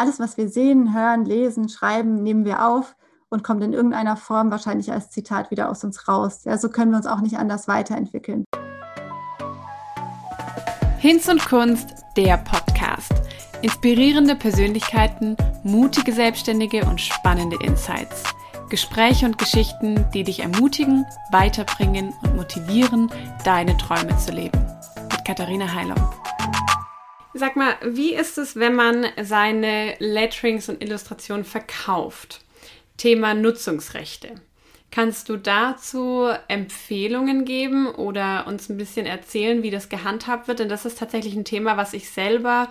alles, was wir sehen, hören, lesen, schreiben, nehmen wir auf und kommt in irgendeiner Form wahrscheinlich als Zitat wieder aus uns raus. Ja, so können wir uns auch nicht anders weiterentwickeln. Hinz und Kunst, der Podcast. Inspirierende Persönlichkeiten, mutige Selbstständige und spannende Insights. Gespräche und Geschichten, die dich ermutigen, weiterbringen und motivieren, deine Träume zu leben. Mit Katharina Heilung. Sag mal, wie ist es, wenn man seine Letterings und Illustrationen verkauft? Thema Nutzungsrechte. Kannst du dazu Empfehlungen geben oder uns ein bisschen erzählen, wie das gehandhabt wird? Denn das ist tatsächlich ein Thema, was ich selber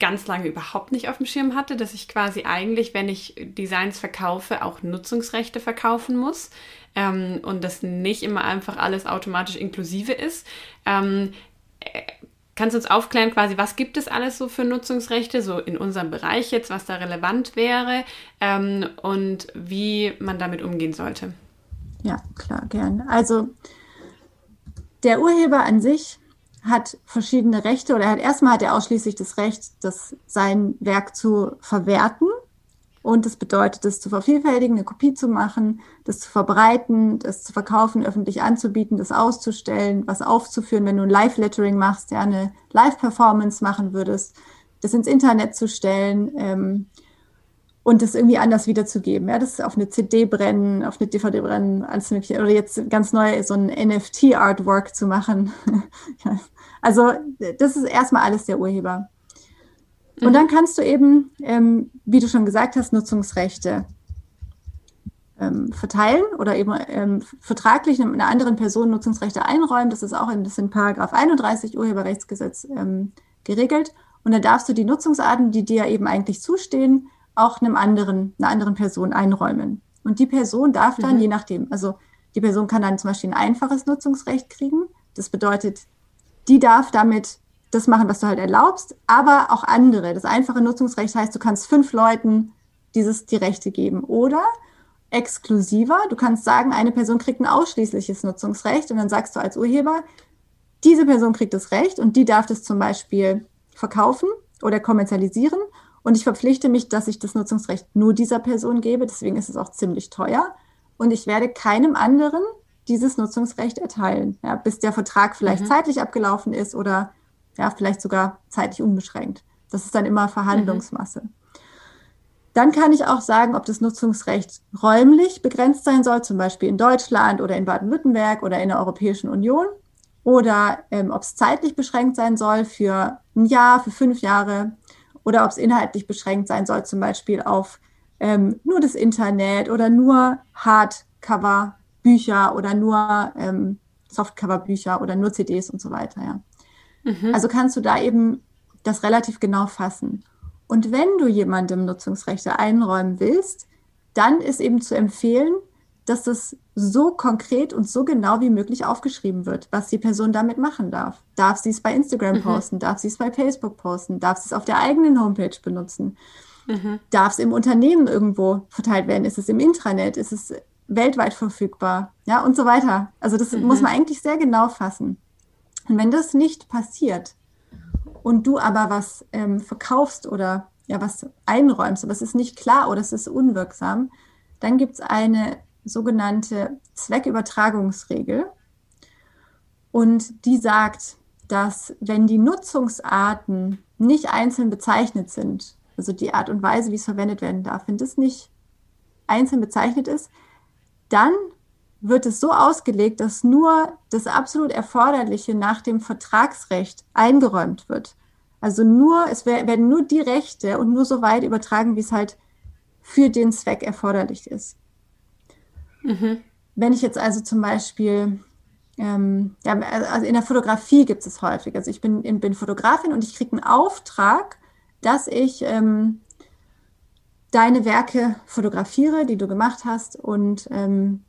ganz lange überhaupt nicht auf dem Schirm hatte, dass ich quasi eigentlich, wenn ich Designs verkaufe, auch Nutzungsrechte verkaufen muss ähm, und das nicht immer einfach alles automatisch inklusive ist. Ähm, Kannst du uns aufklären, quasi, was gibt es alles so für Nutzungsrechte, so in unserem Bereich jetzt, was da relevant wäre ähm, und wie man damit umgehen sollte? Ja, klar, gern. Also der Urheber an sich hat verschiedene Rechte oder er hat erstmal hat er ausschließlich das Recht, das sein Werk zu verwerten und das bedeutet, das zu vervielfältigen, eine Kopie zu machen, das zu verbreiten, das zu verkaufen, öffentlich anzubieten, das auszustellen, was aufzuführen, wenn du ein Live-Lettering machst, ja, eine Live-Performance machen würdest, das ins Internet zu stellen ähm, und das irgendwie anders wiederzugeben. Ja, das auf eine CD brennen, auf eine DVD brennen, alles mögliche. Oder jetzt ganz neu so ein NFT-Artwork zu machen. also das ist erstmal alles der Urheber. Und mhm. dann kannst du eben, ähm, wie du schon gesagt hast, Nutzungsrechte ähm, verteilen oder eben ähm, vertraglich einer anderen Person Nutzungsrechte einräumen. Das ist auch in, das in Paragraph 31 Urheberrechtsgesetz ähm, geregelt. Und dann darfst du die Nutzungsarten, die dir eben eigentlich zustehen, auch einem anderen, einer anderen Person einräumen. Und die Person darf dann, mhm. je nachdem, also die Person kann dann zum Beispiel ein einfaches Nutzungsrecht kriegen. Das bedeutet, die darf damit das machen, was du halt erlaubst, aber auch andere. Das einfache Nutzungsrecht heißt, du kannst fünf Leuten dieses die Rechte geben. Oder exklusiver, du kannst sagen, eine Person kriegt ein ausschließliches Nutzungsrecht und dann sagst du als Urheber, diese Person kriegt das Recht und die darf das zum Beispiel verkaufen oder kommerzialisieren und ich verpflichte mich, dass ich das Nutzungsrecht nur dieser Person gebe, deswegen ist es auch ziemlich teuer und ich werde keinem anderen dieses Nutzungsrecht erteilen, ja, bis der Vertrag vielleicht mhm. zeitlich abgelaufen ist oder ja, vielleicht sogar zeitlich unbeschränkt. Das ist dann immer Verhandlungsmasse. Mhm. Dann kann ich auch sagen, ob das Nutzungsrecht räumlich begrenzt sein soll, zum Beispiel in Deutschland oder in Baden-Württemberg oder in der Europäischen Union, oder ähm, ob es zeitlich beschränkt sein soll für ein Jahr, für fünf Jahre, oder ob es inhaltlich beschränkt sein soll, zum Beispiel auf ähm, nur das Internet oder nur Hardcover-Bücher oder nur ähm, Softcover-Bücher oder nur CDs und so weiter. Ja. Mhm. Also kannst du da eben das relativ genau fassen. Und wenn du jemandem Nutzungsrechte einräumen willst, dann ist eben zu empfehlen, dass das so konkret und so genau wie möglich aufgeschrieben wird, was die Person damit machen darf. Darf sie es bei Instagram mhm. posten? Darf sie es bei Facebook posten? Darf sie es auf der eigenen Homepage benutzen? Mhm. Darf es im Unternehmen irgendwo verteilt werden? Ist es im Intranet? Ist es weltweit verfügbar? Ja, und so weiter. Also das mhm. muss man eigentlich sehr genau fassen. Und wenn das nicht passiert und du aber was ähm, verkaufst oder ja was einräumst, aber es ist nicht klar oder es ist unwirksam, dann gibt es eine sogenannte Zweckübertragungsregel. Und die sagt, dass wenn die Nutzungsarten nicht einzeln bezeichnet sind, also die Art und Weise, wie es verwendet werden darf, wenn das nicht einzeln bezeichnet ist, dann wird es so ausgelegt, dass nur das absolut Erforderliche nach dem Vertragsrecht eingeräumt wird. Also nur, es werden nur die Rechte und nur so weit übertragen, wie es halt für den Zweck erforderlich ist. Mhm. Wenn ich jetzt also zum Beispiel, ähm, ja, also in der Fotografie gibt es häufig. Also ich bin, bin Fotografin und ich kriege einen Auftrag, dass ich ähm, deine Werke fotografiere, die du gemacht hast und ähm,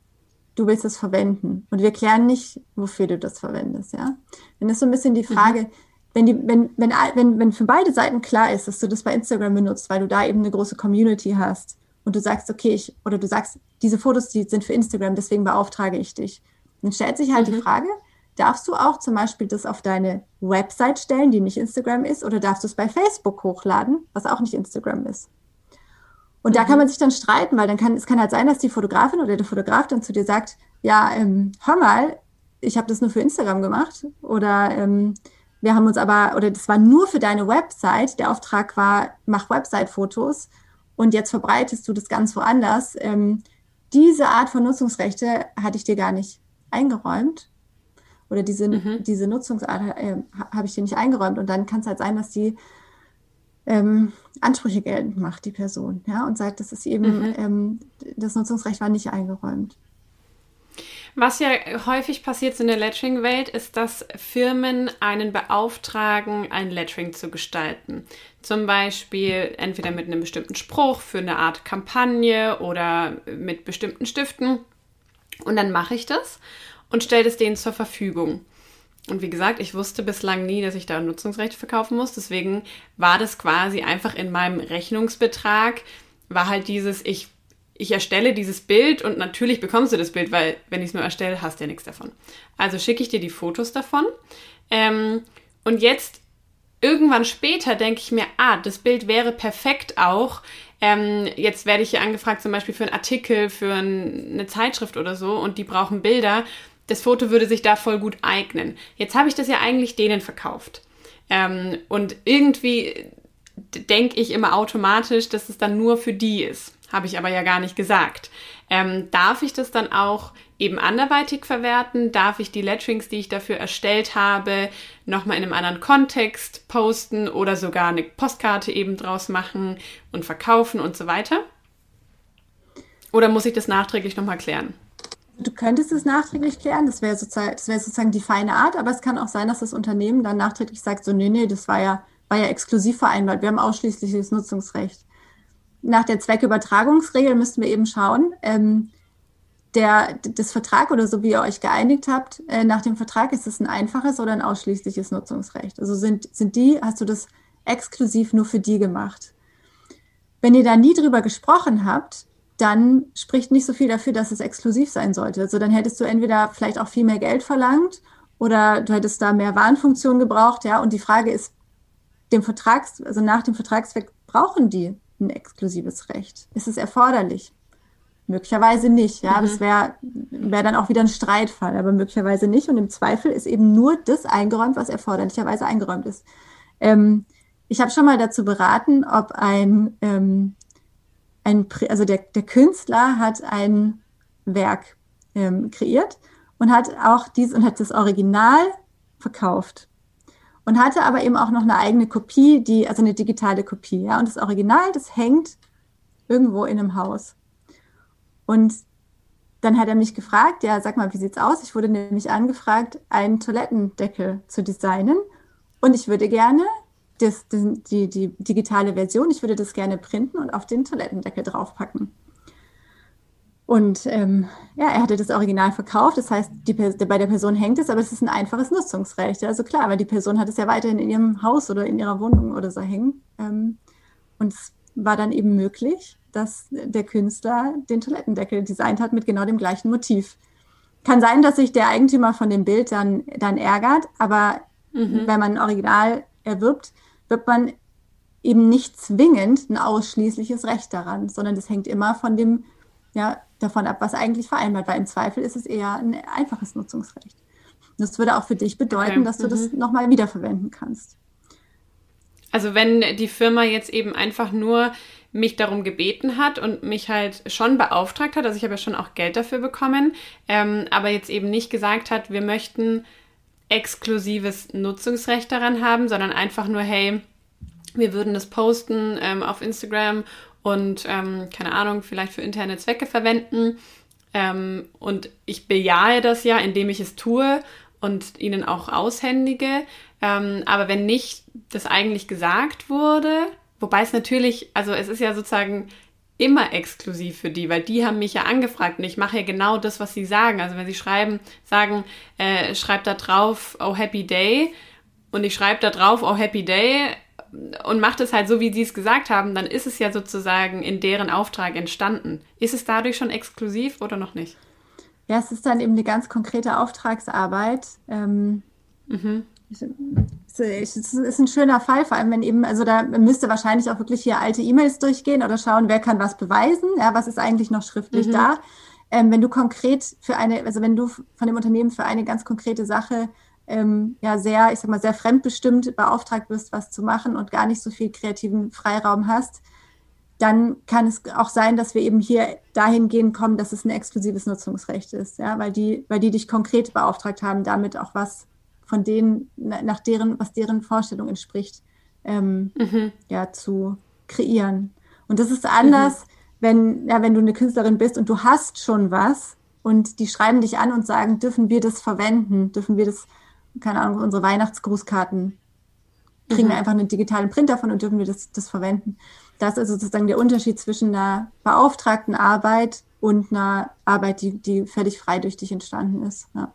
du willst es verwenden. Und wir klären nicht, wofür du das verwendest, ja. Dann ist so ein bisschen die Frage, mhm. wenn, die, wenn, wenn, wenn, wenn für beide Seiten klar ist, dass du das bei Instagram benutzt, weil du da eben eine große Community hast und du sagst, okay, ich, oder du sagst, diese Fotos, die sind für Instagram, deswegen beauftrage ich dich. Dann stellt sich halt mhm. die Frage, darfst du auch zum Beispiel das auf deine Website stellen, die nicht Instagram ist, oder darfst du es bei Facebook hochladen, was auch nicht Instagram ist. Und mhm. da kann man sich dann streiten, weil dann kann es kann halt sein, dass die Fotografin oder der Fotograf dann zu dir sagt, ja, ähm, hör mal, ich habe das nur für Instagram gemacht oder ähm, wir haben uns aber, oder das war nur für deine Website, der Auftrag war, mach Website-Fotos und jetzt verbreitest du das ganz woanders. Ähm, diese Art von Nutzungsrechte hatte ich dir gar nicht eingeräumt oder diese, mhm. diese Nutzungsart äh, habe ich dir nicht eingeräumt und dann kann es halt sein, dass die ähm, Ansprüche geltend macht, die Person, ja, und sagt, das ist eben, mhm. ähm, das Nutzungsrecht war nicht eingeräumt. Was ja häufig passiert in der Lettering-Welt, ist, dass Firmen einen beauftragen, ein Lettering zu gestalten. Zum Beispiel entweder mit einem bestimmten Spruch für eine Art Kampagne oder mit bestimmten Stiften. Und dann mache ich das und stelle es denen zur Verfügung. Und wie gesagt, ich wusste bislang nie, dass ich da Nutzungsrechte verkaufen muss. Deswegen war das quasi einfach in meinem Rechnungsbetrag, war halt dieses, ich, ich erstelle dieses Bild und natürlich bekommst du das Bild, weil wenn ich es nur erstelle, hast du ja nichts davon. Also schicke ich dir die Fotos davon. Ähm, und jetzt, irgendwann später, denke ich mir, ah, das Bild wäre perfekt auch. Ähm, jetzt werde ich hier angefragt, zum Beispiel für einen Artikel, für ein, eine Zeitschrift oder so, und die brauchen Bilder das Foto würde sich da voll gut eignen. Jetzt habe ich das ja eigentlich denen verkauft. Ähm, und irgendwie denke ich immer automatisch, dass es dann nur für die ist. Habe ich aber ja gar nicht gesagt. Ähm, darf ich das dann auch eben anderweitig verwerten? Darf ich die Letterings, die ich dafür erstellt habe, nochmal in einem anderen Kontext posten oder sogar eine Postkarte eben draus machen und verkaufen und so weiter? Oder muss ich das nachträglich nochmal klären? Du könntest es nachträglich klären, das wäre sozusagen, wäre sozusagen die feine Art, aber es kann auch sein, dass das Unternehmen dann nachträglich sagt, so, nee, nee, das war ja, war ja exklusiv vereinbart, wir haben ausschließliches Nutzungsrecht. Nach der Zweckübertragungsregel müssten wir eben schauen, ähm, der, das Vertrag oder so wie ihr euch geeinigt habt, äh, nach dem Vertrag ist es ein einfaches oder ein ausschließliches Nutzungsrecht. Also sind, sind die, hast du das exklusiv nur für die gemacht. Wenn ihr da nie drüber gesprochen habt, dann spricht nicht so viel dafür, dass es exklusiv sein sollte. Also dann hättest du entweder vielleicht auch viel mehr Geld verlangt oder du hättest da mehr Warnfunktionen gebraucht, ja. Und die Frage ist, dem Vertrags, also nach dem Vertragsweg brauchen die ein exklusives Recht? Ist es erforderlich? Möglicherweise nicht, ja. Mhm. Das wäre wär dann auch wieder ein Streitfall, aber möglicherweise nicht. Und im Zweifel ist eben nur das eingeräumt, was erforderlicherweise eingeräumt ist. Ähm, ich habe schon mal dazu beraten, ob ein ähm, ein, also der, der Künstler hat ein Werk ähm, kreiert und hat auch dies und hat das Original verkauft und hatte aber eben auch noch eine eigene Kopie, die also eine digitale Kopie, ja und das Original, das hängt irgendwo in einem Haus und dann hat er mich gefragt, ja, sag mal, wie sieht's aus? Ich wurde nämlich angefragt, einen Toilettendeckel zu designen und ich würde gerne das, die, die digitale Version. Ich würde das gerne printen und auf den Toilettendeckel draufpacken. Und ähm, ja, er hatte das Original verkauft. Das heißt, die, bei der Person hängt es, aber es ist ein einfaches Nutzungsrecht. Also klar, weil die Person hat es ja weiterhin in ihrem Haus oder in ihrer Wohnung oder so hängen. Ähm, und es war dann eben möglich, dass der Künstler den Toilettendeckel designt hat mit genau dem gleichen Motiv. Kann sein, dass sich der Eigentümer von dem Bild dann, dann ärgert, aber mhm. wenn man ein Original erwirbt, wird man eben nicht zwingend ein ausschließliches Recht daran, sondern das hängt immer von dem, ja, davon ab, was eigentlich vereinbart war. Im Zweifel ist es eher ein einfaches Nutzungsrecht. Das würde auch für dich bedeuten, okay. dass du mhm. das nochmal wiederverwenden kannst. Also wenn die Firma jetzt eben einfach nur mich darum gebeten hat und mich halt schon beauftragt hat, also ich habe ja schon auch Geld dafür bekommen, ähm, aber jetzt eben nicht gesagt hat, wir möchten exklusives Nutzungsrecht daran haben, sondern einfach nur, hey, wir würden das posten ähm, auf Instagram und ähm, keine Ahnung, vielleicht für interne Zwecke verwenden. Ähm, und ich bejahe das ja, indem ich es tue und ihnen auch aushändige. Ähm, aber wenn nicht das eigentlich gesagt wurde, wobei es natürlich, also es ist ja sozusagen immer exklusiv für die, weil die haben mich ja angefragt und ich mache ja genau das, was sie sagen. Also wenn sie schreiben, sagen, äh, schreibt da drauf, oh Happy Day und ich schreibe da drauf, oh Happy Day und mache das halt so, wie sie es gesagt haben, dann ist es ja sozusagen in deren Auftrag entstanden. Ist es dadurch schon exklusiv oder noch nicht? Ja, es ist dann eben eine ganz konkrete Auftragsarbeit. Ähm, mhm. Es ist ein schöner Fall, vor allem wenn eben, also da müsste wahrscheinlich auch wirklich hier alte E-Mails durchgehen oder schauen, wer kann was beweisen, ja, was ist eigentlich noch schriftlich mhm. da. Ähm, wenn du konkret für eine, also wenn du von dem Unternehmen für eine ganz konkrete Sache ähm, ja sehr, ich sag mal, sehr fremdbestimmt beauftragt wirst, was zu machen und gar nicht so viel kreativen Freiraum hast, dann kann es auch sein, dass wir eben hier dahingehend kommen, dass es ein exklusives Nutzungsrecht ist, ja, weil die, weil die dich konkret beauftragt haben, damit auch was von denen, nach deren, was deren Vorstellung entspricht, ähm, mhm. ja, zu kreieren. Und das ist anders, mhm. wenn, ja, wenn du eine Künstlerin bist und du hast schon was und die schreiben dich an und sagen, dürfen wir das verwenden? Dürfen wir das, keine Ahnung, unsere Weihnachtsgrußkarten, kriegen mhm. wir einfach einen digitalen Print davon und dürfen wir das, das verwenden? Das ist sozusagen der Unterschied zwischen einer beauftragten Arbeit und einer Arbeit, die, die völlig frei durch dich entstanden ist. Ja.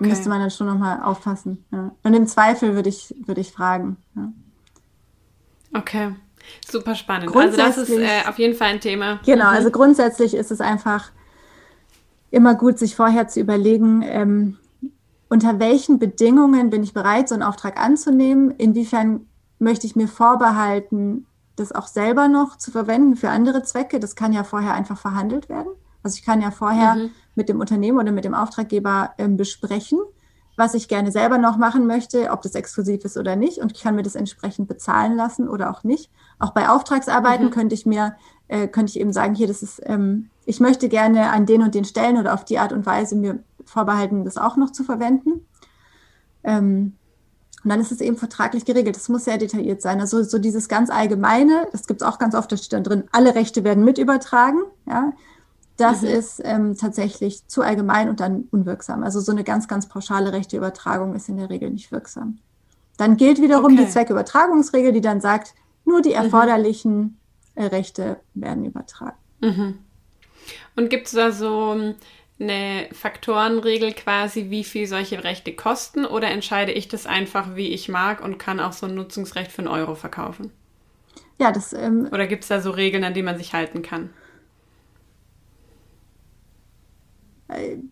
Okay. Müsste man dann schon nochmal aufpassen. Ja. Und im Zweifel würde ich, würde ich fragen. Ja. Okay, super spannend. Also das ist äh, auf jeden Fall ein Thema. Genau, mhm. also grundsätzlich ist es einfach immer gut, sich vorher zu überlegen, ähm, unter welchen Bedingungen bin ich bereit, so einen Auftrag anzunehmen? Inwiefern möchte ich mir vorbehalten, das auch selber noch zu verwenden für andere Zwecke? Das kann ja vorher einfach verhandelt werden. Also ich kann ja vorher mhm. mit dem Unternehmen oder mit dem Auftraggeber ähm, besprechen, was ich gerne selber noch machen möchte, ob das exklusiv ist oder nicht. Und ich kann mir das entsprechend bezahlen lassen oder auch nicht. Auch bei Auftragsarbeiten mhm. könnte ich mir, äh, könnte ich eben sagen, hier, das ist, ähm, ich möchte gerne an den und den Stellen oder auf die Art und Weise mir vorbehalten, das auch noch zu verwenden. Ähm, und dann ist es eben vertraglich geregelt. Das muss sehr detailliert sein. Also so dieses ganz Allgemeine, das gibt es auch ganz oft, da steht dann drin, alle Rechte werden mit übertragen. Ja, das mhm. ist ähm, tatsächlich zu allgemein und dann unwirksam. Also so eine ganz, ganz pauschale Rechteübertragung ist in der Regel nicht wirksam. Dann gilt wiederum okay. die Zweckübertragungsregel, die dann sagt, nur die mhm. erforderlichen mhm. Rechte werden übertragen. Mhm. Und gibt es da so ähm, eine Faktorenregel quasi, wie viel solche Rechte kosten oder entscheide ich das einfach, wie ich mag und kann auch so ein Nutzungsrecht für einen Euro verkaufen? Ja, das. Ähm, oder gibt es da so Regeln, an die man sich halten kann? Äh,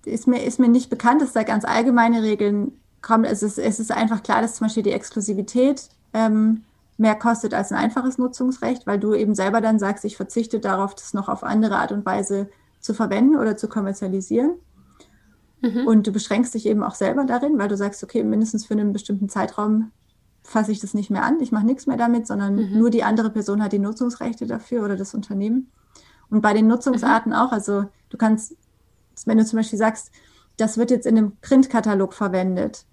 ist mir, ist mir nicht bekannt, dass da ganz allgemeine Regeln kommen. Es ist, es ist einfach klar, dass zum Beispiel die Exklusivität ähm, mehr kostet als ein einfaches Nutzungsrecht, weil du eben selber dann sagst, ich verzichte darauf, das noch auf andere Art und Weise zu verwenden oder zu kommerzialisieren. Mhm. Und du beschränkst dich eben auch selber darin, weil du sagst, okay, mindestens für einen bestimmten Zeitraum fasse ich das nicht mehr an, ich mache nichts mehr damit, sondern mhm. nur die andere Person hat die Nutzungsrechte dafür oder das Unternehmen. Und bei den Nutzungsarten mhm. auch, also du kannst wenn du zum Beispiel sagst, das wird jetzt in einem Printkatalog verwendet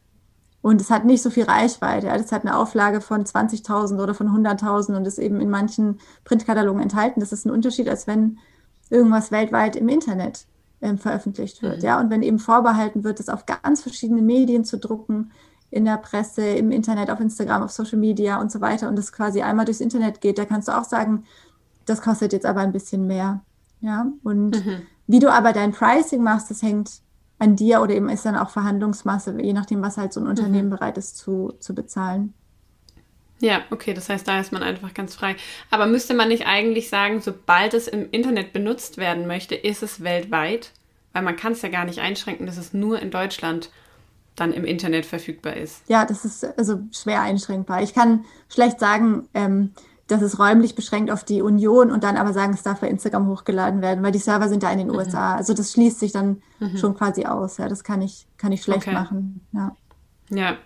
und es hat nicht so viel Reichweite, ja, das hat eine Auflage von 20.000 oder von 100.000 und ist eben in manchen Printkatalogen enthalten. Das ist ein Unterschied, als wenn irgendwas weltweit im Internet ähm, veröffentlicht wird. Mhm. Ja, und wenn eben vorbehalten wird, das auf ganz verschiedene Medien zu drucken, in der Presse, im Internet, auf Instagram, auf Social Media und so weiter und das quasi einmal durchs Internet geht, da kannst du auch sagen, das kostet jetzt aber ein bisschen mehr. Ja, und mhm. Wie du aber dein Pricing machst, das hängt an dir oder eben ist dann auch Verhandlungsmasse, je nachdem, was halt so ein Unternehmen mhm. bereit ist zu, zu bezahlen. Ja, okay, das heißt, da ist man einfach ganz frei. Aber müsste man nicht eigentlich sagen, sobald es im Internet benutzt werden möchte, ist es weltweit? Weil man kann es ja gar nicht einschränken, dass es nur in Deutschland dann im Internet verfügbar ist. Ja, das ist also schwer einschränkbar. Ich kann schlecht sagen, ähm, das ist räumlich beschränkt auf die Union und dann aber sagen, es darf bei Instagram hochgeladen werden, weil die Server sind ja in den mhm. USA. Also das schließt sich dann mhm. schon quasi aus. Ja, das kann ich, kann ich schlecht okay. machen. Ja. Ja.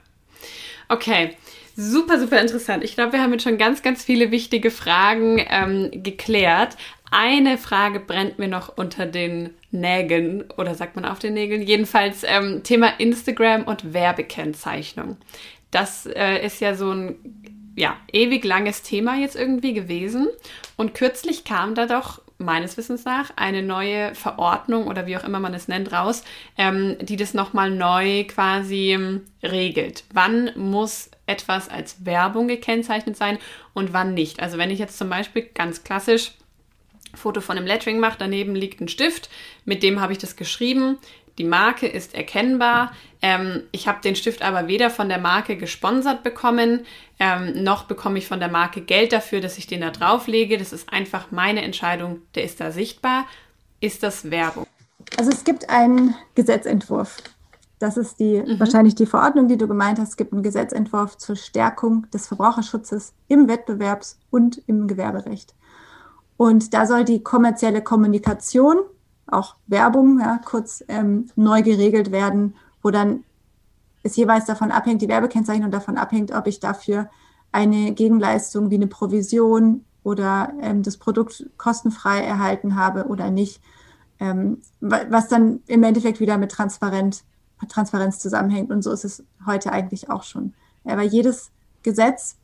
Okay. Super, super interessant. Ich glaube, wir haben jetzt schon ganz, ganz viele wichtige Fragen ähm, geklärt. Eine Frage brennt mir noch unter den Nägeln oder sagt man auf den Nägeln. Jedenfalls ähm, Thema Instagram und Werbekennzeichnung. Das äh, ist ja so ein ja, ewig langes Thema jetzt irgendwie gewesen. Und kürzlich kam da doch meines Wissens nach eine neue Verordnung oder wie auch immer man es nennt raus, ähm, die das nochmal neu quasi ähm, regelt. Wann muss etwas als Werbung gekennzeichnet sein und wann nicht? Also wenn ich jetzt zum Beispiel ganz klassisch Foto von einem Lettering mache, daneben liegt ein Stift, mit dem habe ich das geschrieben, die Marke ist erkennbar. Ähm, ich habe den Stift aber weder von der Marke gesponsert bekommen, ähm, noch bekomme ich von der Marke Geld dafür, dass ich den da drauflege. Das ist einfach meine Entscheidung. Der ist da sichtbar. Ist das Werbung? Also es gibt einen Gesetzentwurf. Das ist die mhm. wahrscheinlich die Verordnung, die du gemeint hast. Es gibt einen Gesetzentwurf zur Stärkung des Verbraucherschutzes im Wettbewerbs- und im Gewerberecht. Und da soll die kommerzielle Kommunikation, auch Werbung, ja, kurz ähm, neu geregelt werden, wo dann es jeweils davon abhängt, die Werbekennzeichnung davon abhängt, ob ich dafür eine Gegenleistung wie eine Provision oder ähm, das Produkt kostenfrei erhalten habe oder nicht, ähm, was dann im Endeffekt wieder mit Transparent, Transparenz zusammenhängt. Und so ist es heute eigentlich auch schon. Ja, weil jedes Gesetz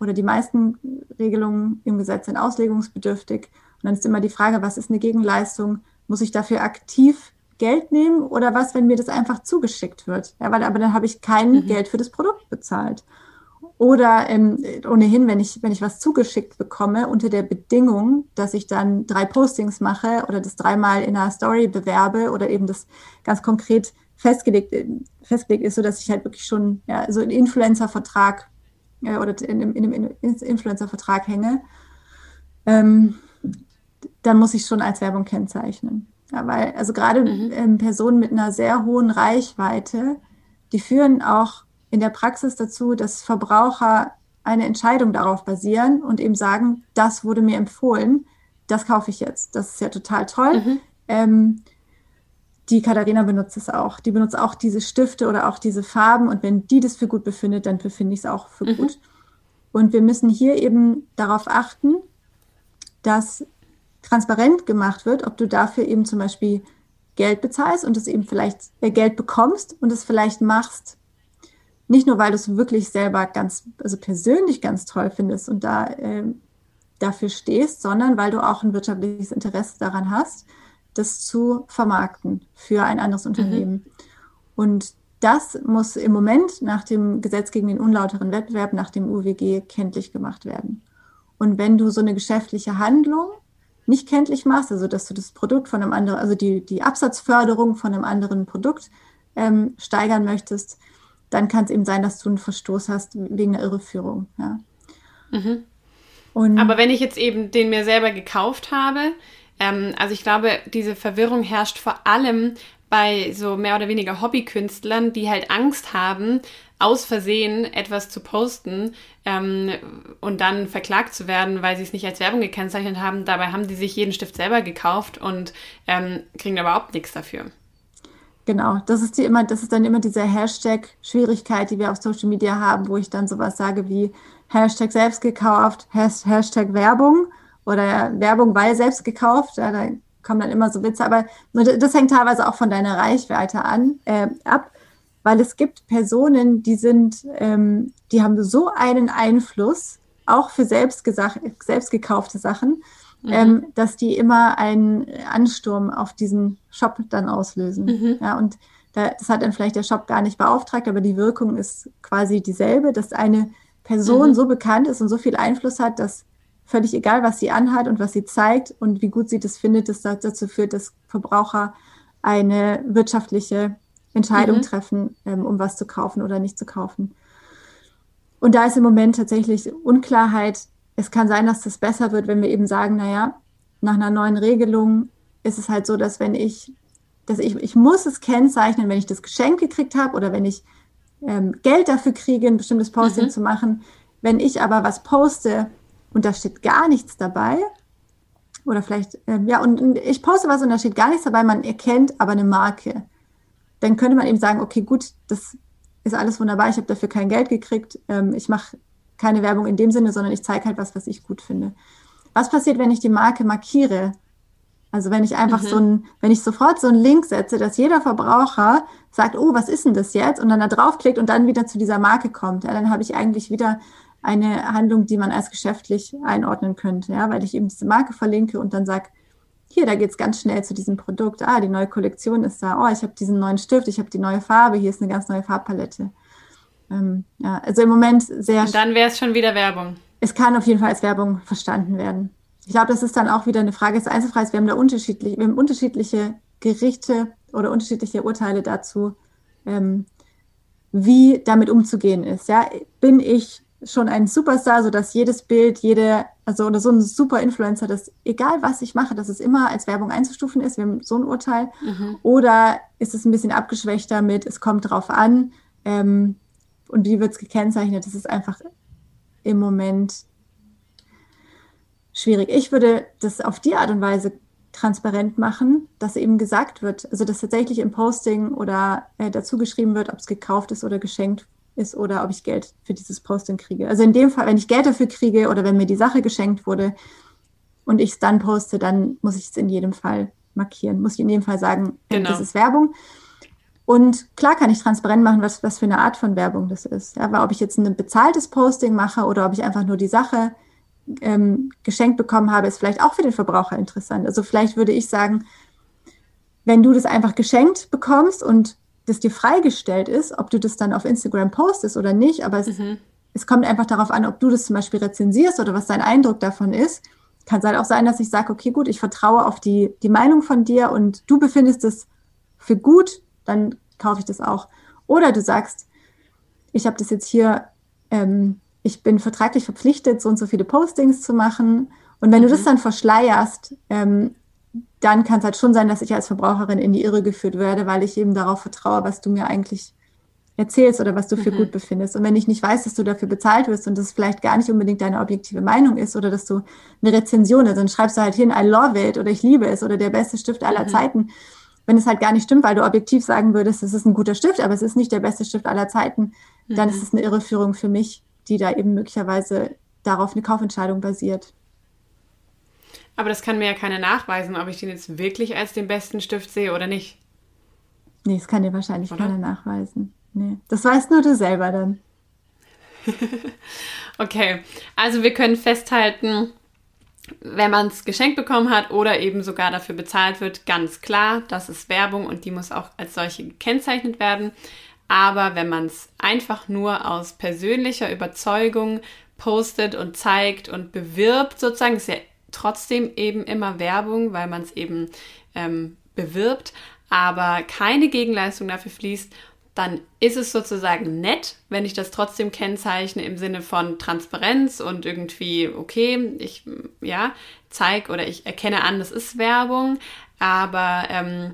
oder die meisten Regelungen im Gesetz sind auslegungsbedürftig. Und dann ist immer die Frage, was ist eine Gegenleistung? Muss ich dafür aktiv Geld nehmen oder was, wenn mir das einfach zugeschickt wird? Ja, weil aber dann habe ich kein mhm. Geld für das Produkt bezahlt. Oder ähm, ohnehin, wenn ich, wenn ich was zugeschickt bekomme, unter der Bedingung, dass ich dann drei Postings mache oder das dreimal in einer Story bewerbe oder eben das ganz konkret festgelegt, festgelegt ist, so dass ich halt wirklich schon ja, so einen Influencer-Vertrag äh, oder in, in, in einem Influencer-Vertrag hänge, ähm, dann muss ich schon als Werbung kennzeichnen. Ja, weil, also gerade mhm. ähm, Personen mit einer sehr hohen Reichweite, die führen auch in der Praxis dazu, dass Verbraucher eine Entscheidung darauf basieren und eben sagen, das wurde mir empfohlen, das kaufe ich jetzt. Das ist ja total toll. Mhm. Ähm, die Katharina benutzt es auch. Die benutzt auch diese Stifte oder auch diese Farben und wenn die das für gut befindet, dann befinde ich es auch für mhm. gut. Und wir müssen hier eben darauf achten, dass transparent gemacht wird, ob du dafür eben zum Beispiel Geld bezahlst und es eben vielleicht äh, Geld bekommst und es vielleicht machst, nicht nur, weil du es wirklich selber ganz, also persönlich ganz toll findest und da äh, dafür stehst, sondern weil du auch ein wirtschaftliches Interesse daran hast, das zu vermarkten für ein anderes mhm. Unternehmen. Mhm. Und das muss im Moment nach dem Gesetz gegen den unlauteren Wettbewerb, nach dem UWG, kenntlich gemacht werden. Und wenn du so eine geschäftliche Handlung nicht kenntlich machst, also dass du das Produkt von einem anderen, also die, die Absatzförderung von einem anderen Produkt ähm, steigern möchtest, dann kann es eben sein, dass du einen Verstoß hast wegen einer Irreführung. Ja. Mhm. Und Aber wenn ich jetzt eben den mir selber gekauft habe, ähm, also ich glaube, diese Verwirrung herrscht vor allem bei so mehr oder weniger Hobbykünstlern, die halt Angst haben, aus Versehen etwas zu posten ähm, und dann verklagt zu werden, weil sie es nicht als Werbung gekennzeichnet haben. Dabei haben die sich jeden Stift selber gekauft und ähm, kriegen überhaupt nichts dafür. Genau, das ist die immer, das ist dann immer diese Hashtag-Schwierigkeit, die wir auf Social Media haben, wo ich dann sowas sage wie Hashtag selbst gekauft, Hashtag Werbung oder Werbung weil selbst gekauft. Ja, da kommen dann immer so Witze, aber das hängt teilweise auch von deiner Reichweite an äh, ab, weil es gibt Personen, die sind, ähm, die haben so einen Einfluss, auch für selbst, gekaufte Sachen, mhm. ähm, dass die immer einen Ansturm auf diesen Shop dann auslösen. Mhm. Ja, und da, das hat dann vielleicht der Shop gar nicht beauftragt, aber die Wirkung ist quasi dieselbe, dass eine Person mhm. so bekannt ist und so viel Einfluss hat, dass völlig egal, was sie anhat und was sie zeigt und wie gut sie das findet, das dazu führt, dass Verbraucher eine wirtschaftliche Entscheidung mhm. treffen, ähm, um was zu kaufen oder nicht zu kaufen. Und da ist im Moment tatsächlich Unklarheit, es kann sein, dass das besser wird, wenn wir eben sagen, naja, nach einer neuen Regelung ist es halt so, dass wenn ich, dass ich, ich muss es kennzeichnen, wenn ich das Geschenk gekriegt habe oder wenn ich ähm, Geld dafür kriege, ein bestimmtes Posting mhm. zu machen. Wenn ich aber was poste und da steht gar nichts dabei, oder vielleicht, ähm, ja, und, und ich poste was und da steht gar nichts dabei, man erkennt aber eine Marke, dann könnte man eben sagen, okay, gut, das ist alles wunderbar, ich habe dafür kein Geld gekriegt, ähm, ich mache keine Werbung in dem Sinne, sondern ich zeige halt was, was ich gut finde. Was passiert, wenn ich die Marke markiere? Also wenn ich einfach mhm. so ein, wenn ich sofort so einen Link setze, dass jeder Verbraucher sagt, oh, was ist denn das jetzt? Und dann da draufklickt und dann wieder zu dieser Marke kommt, ja, dann habe ich eigentlich wieder eine Handlung, die man als geschäftlich einordnen könnte, ja, weil ich eben diese Marke verlinke und dann sage, hier, da geht es ganz schnell zu diesem Produkt. Ah, die neue Kollektion ist da. Oh, ich habe diesen neuen Stift, ich habe die neue Farbe, hier ist eine ganz neue Farbpalette. Ähm, ja, also im Moment sehr. Und dann wäre es schon wieder Werbung. Es kann auf jeden Fall als Werbung verstanden werden. Ich glaube, das ist dann auch wieder eine Frage des Einzelfreis. Wir haben da unterschiedlich, wir haben unterschiedliche Gerichte oder unterschiedliche Urteile dazu, ähm, wie damit umzugehen ist. Ja, bin ich schon ein Superstar, sodass jedes Bild, jede also oder so ein super Influencer, dass egal was ich mache, dass es immer als Werbung einzustufen ist, wir haben so ein Urteil, mhm. oder ist es ein bisschen abgeschwächter mit, es kommt drauf an ähm, und wie wird es gekennzeichnet, das ist einfach im Moment schwierig. Ich würde das auf die Art und Weise transparent machen, dass eben gesagt wird, also dass tatsächlich im Posting oder äh, dazu geschrieben wird, ob es gekauft ist oder geschenkt ist oder ob ich Geld für dieses Posting kriege. Also in dem Fall, wenn ich Geld dafür kriege oder wenn mir die Sache geschenkt wurde und ich es dann poste, dann muss ich es in jedem Fall markieren, muss ich in jedem Fall sagen, genau. das ist Werbung. Und klar kann ich transparent machen, was, was für eine Art von Werbung das ist. Ja, weil ob ich jetzt ein bezahltes Posting mache oder ob ich einfach nur die Sache ähm, geschenkt bekommen habe, ist vielleicht auch für den Verbraucher interessant. Also vielleicht würde ich sagen, wenn du das einfach geschenkt bekommst und das dir freigestellt ist, ob du das dann auf Instagram postest oder nicht, aber es, mhm. es kommt einfach darauf an, ob du das zum Beispiel rezensierst oder was dein Eindruck davon ist. Kann es halt auch sein, dass ich sage, okay, gut, ich vertraue auf die, die Meinung von dir und du befindest es für gut, dann kaufe ich das auch. Oder du sagst, ich habe das jetzt hier ähm, ich bin vertraglich verpflichtet, so und so viele Postings zu machen. Und wenn mhm. du das mhm. dann verschleierst, ähm, dann kann es halt schon sein, dass ich als Verbraucherin in die Irre geführt werde, weil ich eben darauf vertraue, was du mir eigentlich erzählst oder was du für mhm. gut befindest. Und wenn ich nicht weiß, dass du dafür bezahlt wirst und das vielleicht gar nicht unbedingt deine objektive Meinung ist oder dass du eine Rezension ist, dann schreibst du halt hin, I love it oder ich liebe es oder der beste Stift aller mhm. Zeiten. Wenn es halt gar nicht stimmt, weil du objektiv sagen würdest, es ist ein guter Stift, aber es ist nicht der beste Stift aller Zeiten, dann mhm. ist es eine Irreführung für mich die da eben möglicherweise darauf eine Kaufentscheidung basiert. Aber das kann mir ja keiner nachweisen, ob ich den jetzt wirklich als den besten Stift sehe oder nicht. Nee, das kann dir wahrscheinlich oder? keiner nachweisen. Nee, das weißt nur du selber dann. okay, also wir können festhalten, wenn man es geschenkt bekommen hat oder eben sogar dafür bezahlt wird, ganz klar, das ist Werbung und die muss auch als solche gekennzeichnet werden. Aber wenn man es einfach nur aus persönlicher Überzeugung postet und zeigt und bewirbt, sozusagen, ist ja trotzdem eben immer Werbung, weil man es eben ähm, bewirbt, aber keine Gegenleistung dafür fließt, dann ist es sozusagen nett, wenn ich das trotzdem kennzeichne im Sinne von Transparenz und irgendwie, okay, ich ja, zeige oder ich erkenne an, das ist Werbung, aber ähm,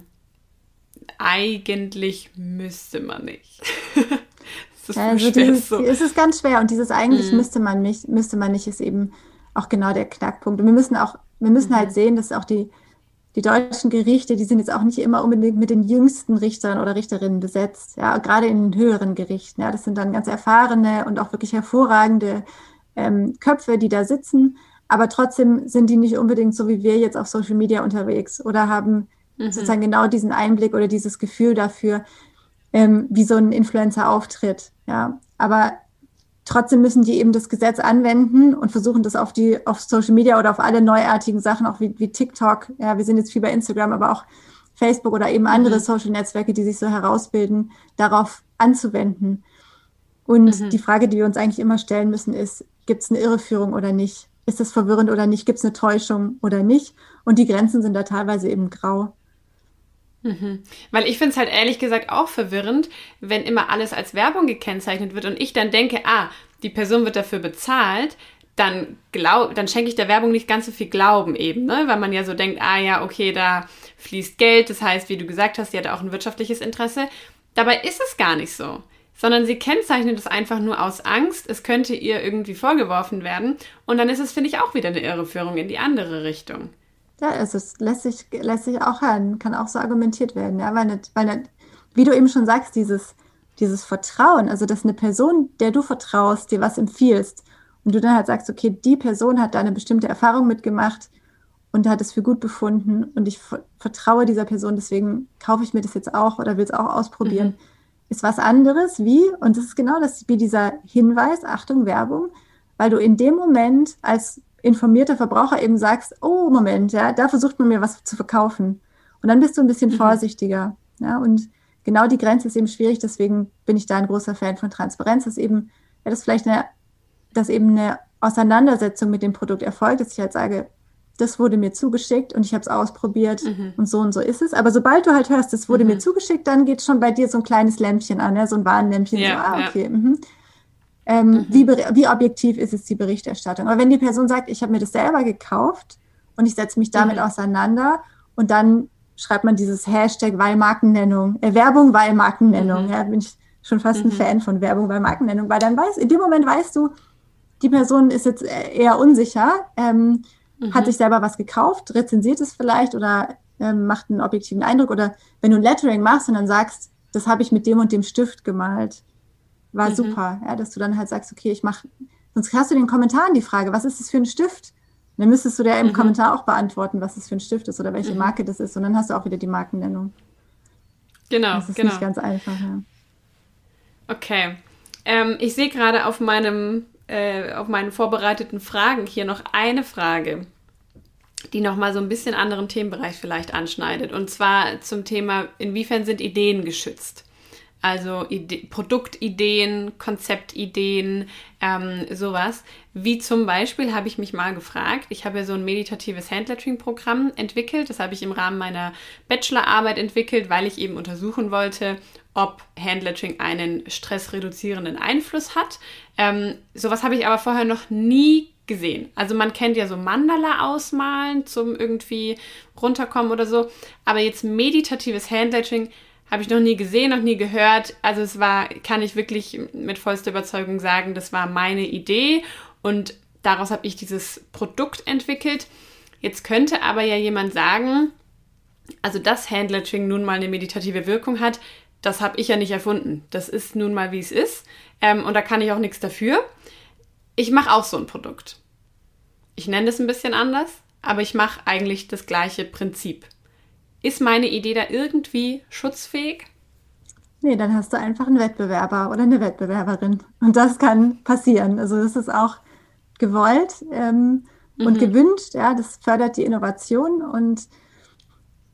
eigentlich müsste man nicht. das ist also dieses, so. Es ist ganz schwer und dieses eigentlich mhm. müsste man nicht, müsste man nicht, ist eben auch genau der Knackpunkt. Und wir müssen auch, wir müssen mhm. halt sehen, dass auch die, die deutschen Gerichte, die sind jetzt auch nicht immer unbedingt mit den jüngsten Richtern oder Richterinnen besetzt. Ja, gerade in den höheren Gerichten. Ja, das sind dann ganz erfahrene und auch wirklich hervorragende ähm, Köpfe, die da sitzen. Aber trotzdem sind die nicht unbedingt so wie wir jetzt auf Social Media unterwegs oder haben mhm. sozusagen genau diesen Einblick oder dieses Gefühl dafür, ähm, wie so ein Influencer auftritt. Ja, aber trotzdem müssen die eben das Gesetz anwenden und versuchen das auf die auf Social Media oder auf alle neuartigen Sachen, auch wie, wie TikTok. Ja, wir sind jetzt viel bei Instagram, aber auch Facebook oder eben andere mhm. Social Netzwerke, die sich so herausbilden, darauf anzuwenden. Und mhm. die Frage, die wir uns eigentlich immer stellen müssen, ist, gibt es eine Irreführung oder nicht? Ist das verwirrend oder nicht? Gibt es eine Täuschung oder nicht? Und die Grenzen sind da teilweise eben grau. Mhm. Weil ich finde es halt ehrlich gesagt auch verwirrend, wenn immer alles als Werbung gekennzeichnet wird und ich dann denke, ah, die Person wird dafür bezahlt, dann, glaub, dann schenke ich der Werbung nicht ganz so viel Glauben eben, ne? weil man ja so denkt, ah ja, okay, da fließt Geld, das heißt, wie du gesagt hast, sie hat auch ein wirtschaftliches Interesse. Dabei ist es gar nicht so, sondern sie kennzeichnet es einfach nur aus Angst, es könnte ihr irgendwie vorgeworfen werden und dann ist es, finde ich, auch wieder eine Irreführung in die andere Richtung. Ja, es ist, lässt, sich, lässt sich auch hören, kann auch so argumentiert werden, ja, weil, nicht, weil nicht, wie du eben schon sagst, dieses, dieses Vertrauen, also dass eine Person, der du vertraust, dir was empfiehlst und du dann halt sagst, okay, die Person hat da eine bestimmte Erfahrung mitgemacht und hat es für gut befunden und ich vertraue dieser Person, deswegen kaufe ich mir das jetzt auch oder will es auch ausprobieren, mhm. ist was anderes wie, und das ist genau das, wie dieser Hinweis, Achtung, Werbung, weil du in dem Moment als informierter Verbraucher eben sagst, oh Moment, ja, da versucht man mir was zu verkaufen. Und dann bist du ein bisschen mhm. vorsichtiger. Ja, und genau die Grenze ist eben schwierig, deswegen bin ich da ein großer Fan von Transparenz, dass eben, ja, das vielleicht eine, dass eben eine Auseinandersetzung mit dem Produkt erfolgt, dass ich halt sage, das wurde mir zugeschickt und ich habe es ausprobiert mhm. und so und so ist es. Aber sobald du halt hörst, das wurde mhm. mir zugeschickt, dann geht schon bei dir so ein kleines Lämpchen an, ja, so ein Warnlämpchen. Ja, so, ah, okay. Ja. Mhm. ähm, mhm. wie, wie objektiv ist es die Berichterstattung. Aber wenn die Person sagt, ich habe mir das selber gekauft und ich setze mich damit mhm. auseinander und dann schreibt man dieses Hashtag weil Markennennung, äh, Werbung weil Markennennung. Mhm. Ja, bin ich schon fast ein mhm. Fan von Werbung weil Markennennung, weil dann weiß, in dem Moment weißt du, die Person ist jetzt äh, eher unsicher, ähm, mhm. hat sich selber was gekauft, rezensiert es vielleicht oder ähm, macht einen objektiven Eindruck. Oder wenn du ein Lettering machst und dann sagst, das habe ich mit dem und dem Stift gemalt, war mhm. super, ja, dass du dann halt sagst, okay, ich mache, sonst hast du den Kommentaren die Frage, was ist das für ein Stift? Und dann müsstest du dir im mhm. Kommentar auch beantworten, was das für ein Stift ist oder welche mhm. Marke das ist. Und dann hast du auch wieder die Markennennung. Genau, das ist genau. nicht ganz einfach, ja. Okay. Ähm, ich sehe gerade auf meinem äh, auf meinen vorbereiteten Fragen hier noch eine Frage, die nochmal so ein bisschen anderen Themenbereich vielleicht anschneidet. Und zwar zum Thema, inwiefern sind Ideen geschützt? Also Ide Produktideen, Konzeptideen, ähm, sowas. Wie zum Beispiel habe ich mich mal gefragt, ich habe ja so ein meditatives Handlettering-Programm entwickelt. Das habe ich im Rahmen meiner Bachelorarbeit entwickelt, weil ich eben untersuchen wollte, ob Handlettering einen stressreduzierenden Einfluss hat. Ähm, sowas habe ich aber vorher noch nie gesehen. Also man kennt ja so Mandala ausmalen zum irgendwie runterkommen oder so, aber jetzt meditatives Handlettering habe ich noch nie gesehen, noch nie gehört. Also es war, kann ich wirklich mit vollster Überzeugung sagen, das war meine Idee und daraus habe ich dieses Produkt entwickelt. Jetzt könnte aber ja jemand sagen, also dass Handlettering nun mal eine meditative Wirkung hat, das habe ich ja nicht erfunden. Das ist nun mal, wie es ist. Ähm, und da kann ich auch nichts dafür. Ich mache auch so ein Produkt. Ich nenne es ein bisschen anders, aber ich mache eigentlich das gleiche Prinzip. Ist meine Idee da irgendwie schutzfähig? Nee, dann hast du einfach einen Wettbewerber oder eine Wettbewerberin. Und das kann passieren. Also das ist auch gewollt ähm, mhm. und gewünscht. Ja, das fördert die Innovation und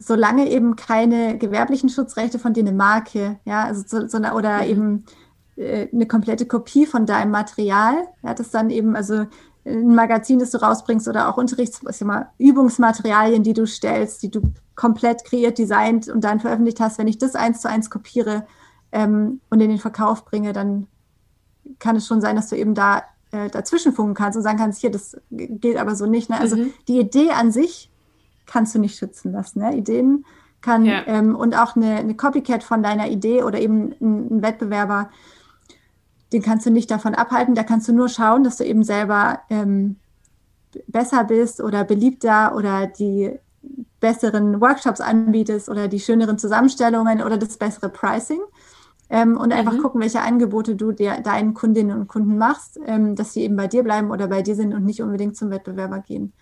solange eben keine gewerblichen Schutzrechte von dir eine Marke, ja, also so, so eine, oder mhm. eben äh, eine komplette Kopie von deinem Material, ja, das dann eben, also ein Magazin, das du rausbringst oder auch Unterrichts, was immer Übungsmaterialien, die du stellst, die du komplett kreiert, designt und dann veröffentlicht hast, wenn ich das eins zu eins kopiere ähm, und in den Verkauf bringe, dann kann es schon sein, dass du eben da äh, dazwischen funken kannst und sagen kannst, hier, das gilt aber so nicht. Ne? Also mhm. die Idee an sich kannst du nicht schützen lassen. Ne? Ideen kann ja. ähm, und auch eine, eine, Copycat von deiner Idee oder eben ein, ein, Wettbewerber, den kannst du nicht davon abhalten. Da kannst du nur schauen, dass du eben selber ähm, besser bist oder beliebter oder die besseren Workshops anbietest oder die schöneren Zusammenstellungen oder das bessere Pricing. Ähm, und einfach mhm. gucken, welche Angebote du dir, deinen Kundinnen und Kunden machst, ähm, dass sie eben bei dir bleiben oder bei dir sind und nicht unbedingt zum Wettbewerber gehen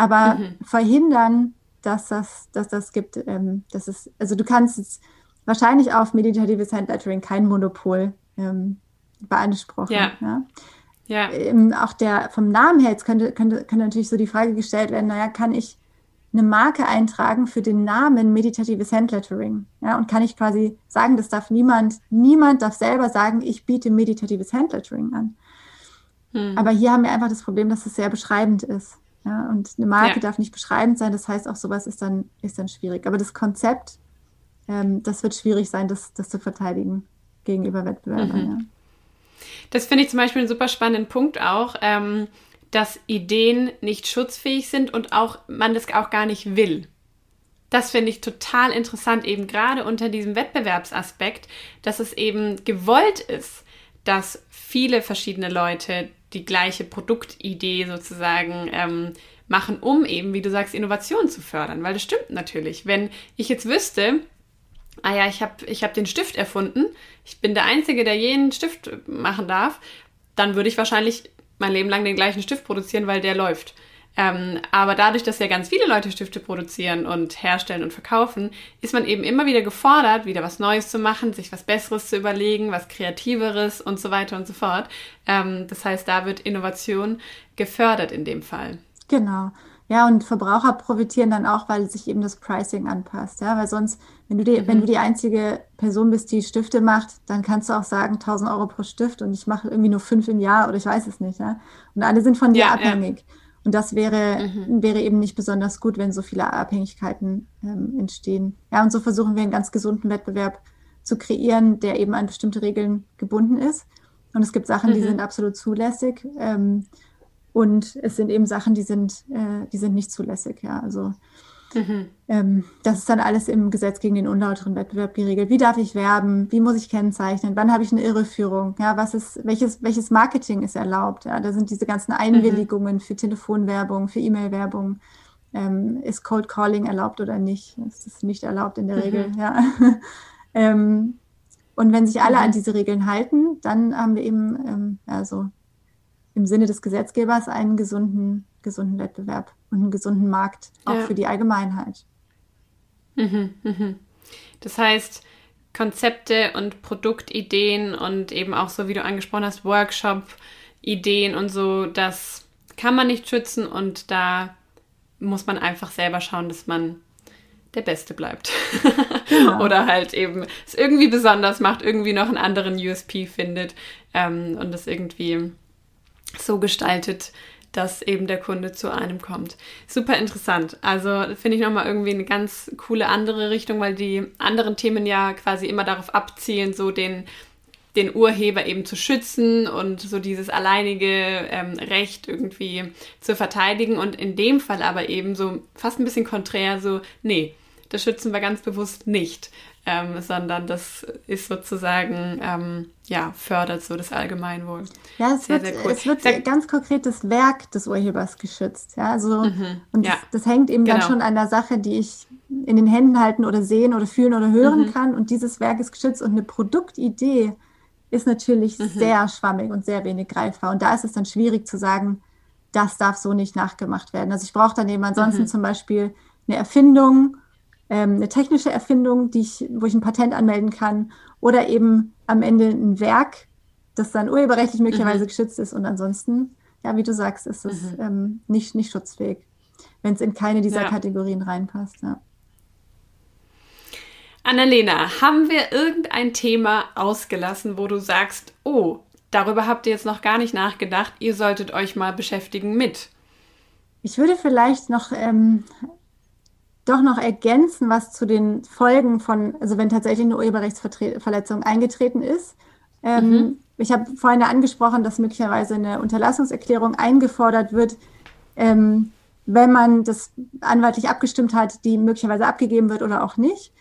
aber mhm. verhindern, dass das, dass das gibt, ähm, dass es, also du kannst jetzt wahrscheinlich auf meditatives Handlettering kein Monopol ähm, beanspruchen. Ja. ja? ja. Ähm, auch der vom Namen her, jetzt könnte, könnte, könnte natürlich so die Frage gestellt werden, naja, kann ich eine Marke eintragen für den Namen meditatives Handlettering? Ja, und kann ich quasi sagen, das darf niemand, niemand darf selber sagen, ich biete meditatives Handlettering an. Hm. Aber hier haben wir einfach das Problem, dass es sehr beschreibend ist. Ja, und eine Marke ja. darf nicht beschreibend sein, das heißt auch sowas ist dann, ist dann schwierig. Aber das Konzept, ähm, das wird schwierig sein, das, das zu verteidigen gegenüber Wettbewerbern. Mhm. Ja. Das finde ich zum Beispiel einen super spannenden Punkt auch, ähm, dass Ideen nicht schutzfähig sind und auch man das auch gar nicht will. Das finde ich total interessant, eben gerade unter diesem Wettbewerbsaspekt, dass es eben gewollt ist, dass viele verschiedene Leute die gleiche Produktidee sozusagen ähm, machen, um eben, wie du sagst, Innovation zu fördern. Weil das stimmt natürlich. Wenn ich jetzt wüsste, ah ja, ich habe ich hab den Stift erfunden, ich bin der Einzige, der jenen Stift machen darf, dann würde ich wahrscheinlich mein Leben lang den gleichen Stift produzieren, weil der läuft. Ähm, aber dadurch, dass ja ganz viele Leute Stifte produzieren und herstellen und verkaufen, ist man eben immer wieder gefordert, wieder was Neues zu machen, sich was Besseres zu überlegen, was Kreativeres und so weiter und so fort. Ähm, das heißt, da wird Innovation gefördert in dem Fall. Genau. Ja, und Verbraucher profitieren dann auch, weil sich eben das Pricing anpasst. Ja, weil sonst, wenn du die, mhm. wenn du die einzige Person bist, die Stifte macht, dann kannst du auch sagen 1000 Euro pro Stift und ich mache irgendwie nur fünf im Jahr oder ich weiß es nicht. Ja, und alle sind von dir ja, abhängig. Ja. Und das wäre, mhm. wäre eben nicht besonders gut, wenn so viele Abhängigkeiten ähm, entstehen. Ja, und so versuchen wir einen ganz gesunden Wettbewerb zu kreieren, der eben an bestimmte Regeln gebunden ist. Und es gibt Sachen, mhm. die sind absolut zulässig. Ähm, und es sind eben Sachen, die sind, äh, die sind nicht zulässig. Ja, also mhm. das ist dann alles im Gesetz gegen den unlauteren Wettbewerb geregelt. Wie darf ich werben? Wie muss ich kennzeichnen? Wann habe ich eine Irreführung? Ja, was ist, welches, welches Marketing ist erlaubt? Ja, da sind diese ganzen Einwilligungen mhm. für Telefonwerbung, für E-Mail-Werbung. Ähm, ist Cold Calling erlaubt oder nicht? Das ist nicht erlaubt in der mhm. Regel. Ja. ähm, und wenn sich alle mhm. an diese Regeln halten, dann haben wir eben ähm, also im Sinne des Gesetzgebers einen gesunden, gesunden Wettbewerb und einen gesunden Markt, auch ja. für die Allgemeinheit. Mhm, mhm. Das heißt, Konzepte und Produktideen und eben auch so, wie du angesprochen hast, Workshop-Ideen und so, das kann man nicht schützen und da muss man einfach selber schauen, dass man der Beste bleibt. Genau. Oder halt eben es irgendwie besonders macht, irgendwie noch einen anderen USP findet ähm, und es irgendwie so gestaltet, dass eben der Kunde zu einem kommt. Super interessant. Also finde ich nochmal irgendwie eine ganz coole andere Richtung, weil die anderen Themen ja quasi immer darauf abzielen, so den den Urheber eben zu schützen und so dieses alleinige ähm, Recht irgendwie zu verteidigen und in dem Fall aber eben so fast ein bisschen konträr so, nee, das schützen wir ganz bewusst nicht, ähm, sondern das ist sozusagen, ähm, ja, fördert so das Allgemeinwohl. Ja, es sehr, wird, sehr cool. es wird sehr, ganz konkret das Werk des Urhebers geschützt. Ja, also, mhm, und ja, das, das, hängt eben genau. dann schon an der Sache, die ich in den Händen halten oder sehen oder fühlen oder hören mhm. kann. Und dieses Werk ist geschützt und eine Produktidee ist natürlich mhm. sehr schwammig und sehr wenig greifbar. Und da ist es dann schwierig zu sagen, das darf so nicht nachgemacht werden. Also ich brauche dann eben ansonsten mhm. zum Beispiel eine Erfindung ähm, eine technische Erfindung, die ich, wo ich ein Patent anmelden kann, oder eben am Ende ein Werk, das dann urheberrechtlich möglicherweise mhm. geschützt ist und ansonsten, ja, wie du sagst, ist es mhm. ähm, nicht, nicht schutzfähig, wenn es in keine dieser ja. Kategorien reinpasst. Ja. Annalena, haben wir irgendein Thema ausgelassen, wo du sagst, oh, darüber habt ihr jetzt noch gar nicht nachgedacht, ihr solltet euch mal beschäftigen mit? Ich würde vielleicht noch ähm, doch noch ergänzen, was zu den Folgen von, also wenn tatsächlich eine Urheberrechtsverletzung eingetreten ist. Ähm, mhm. Ich habe vorhin angesprochen, dass möglicherweise eine Unterlassungserklärung eingefordert wird, ähm, wenn man das anwaltlich abgestimmt hat, die möglicherweise abgegeben wird oder auch nicht.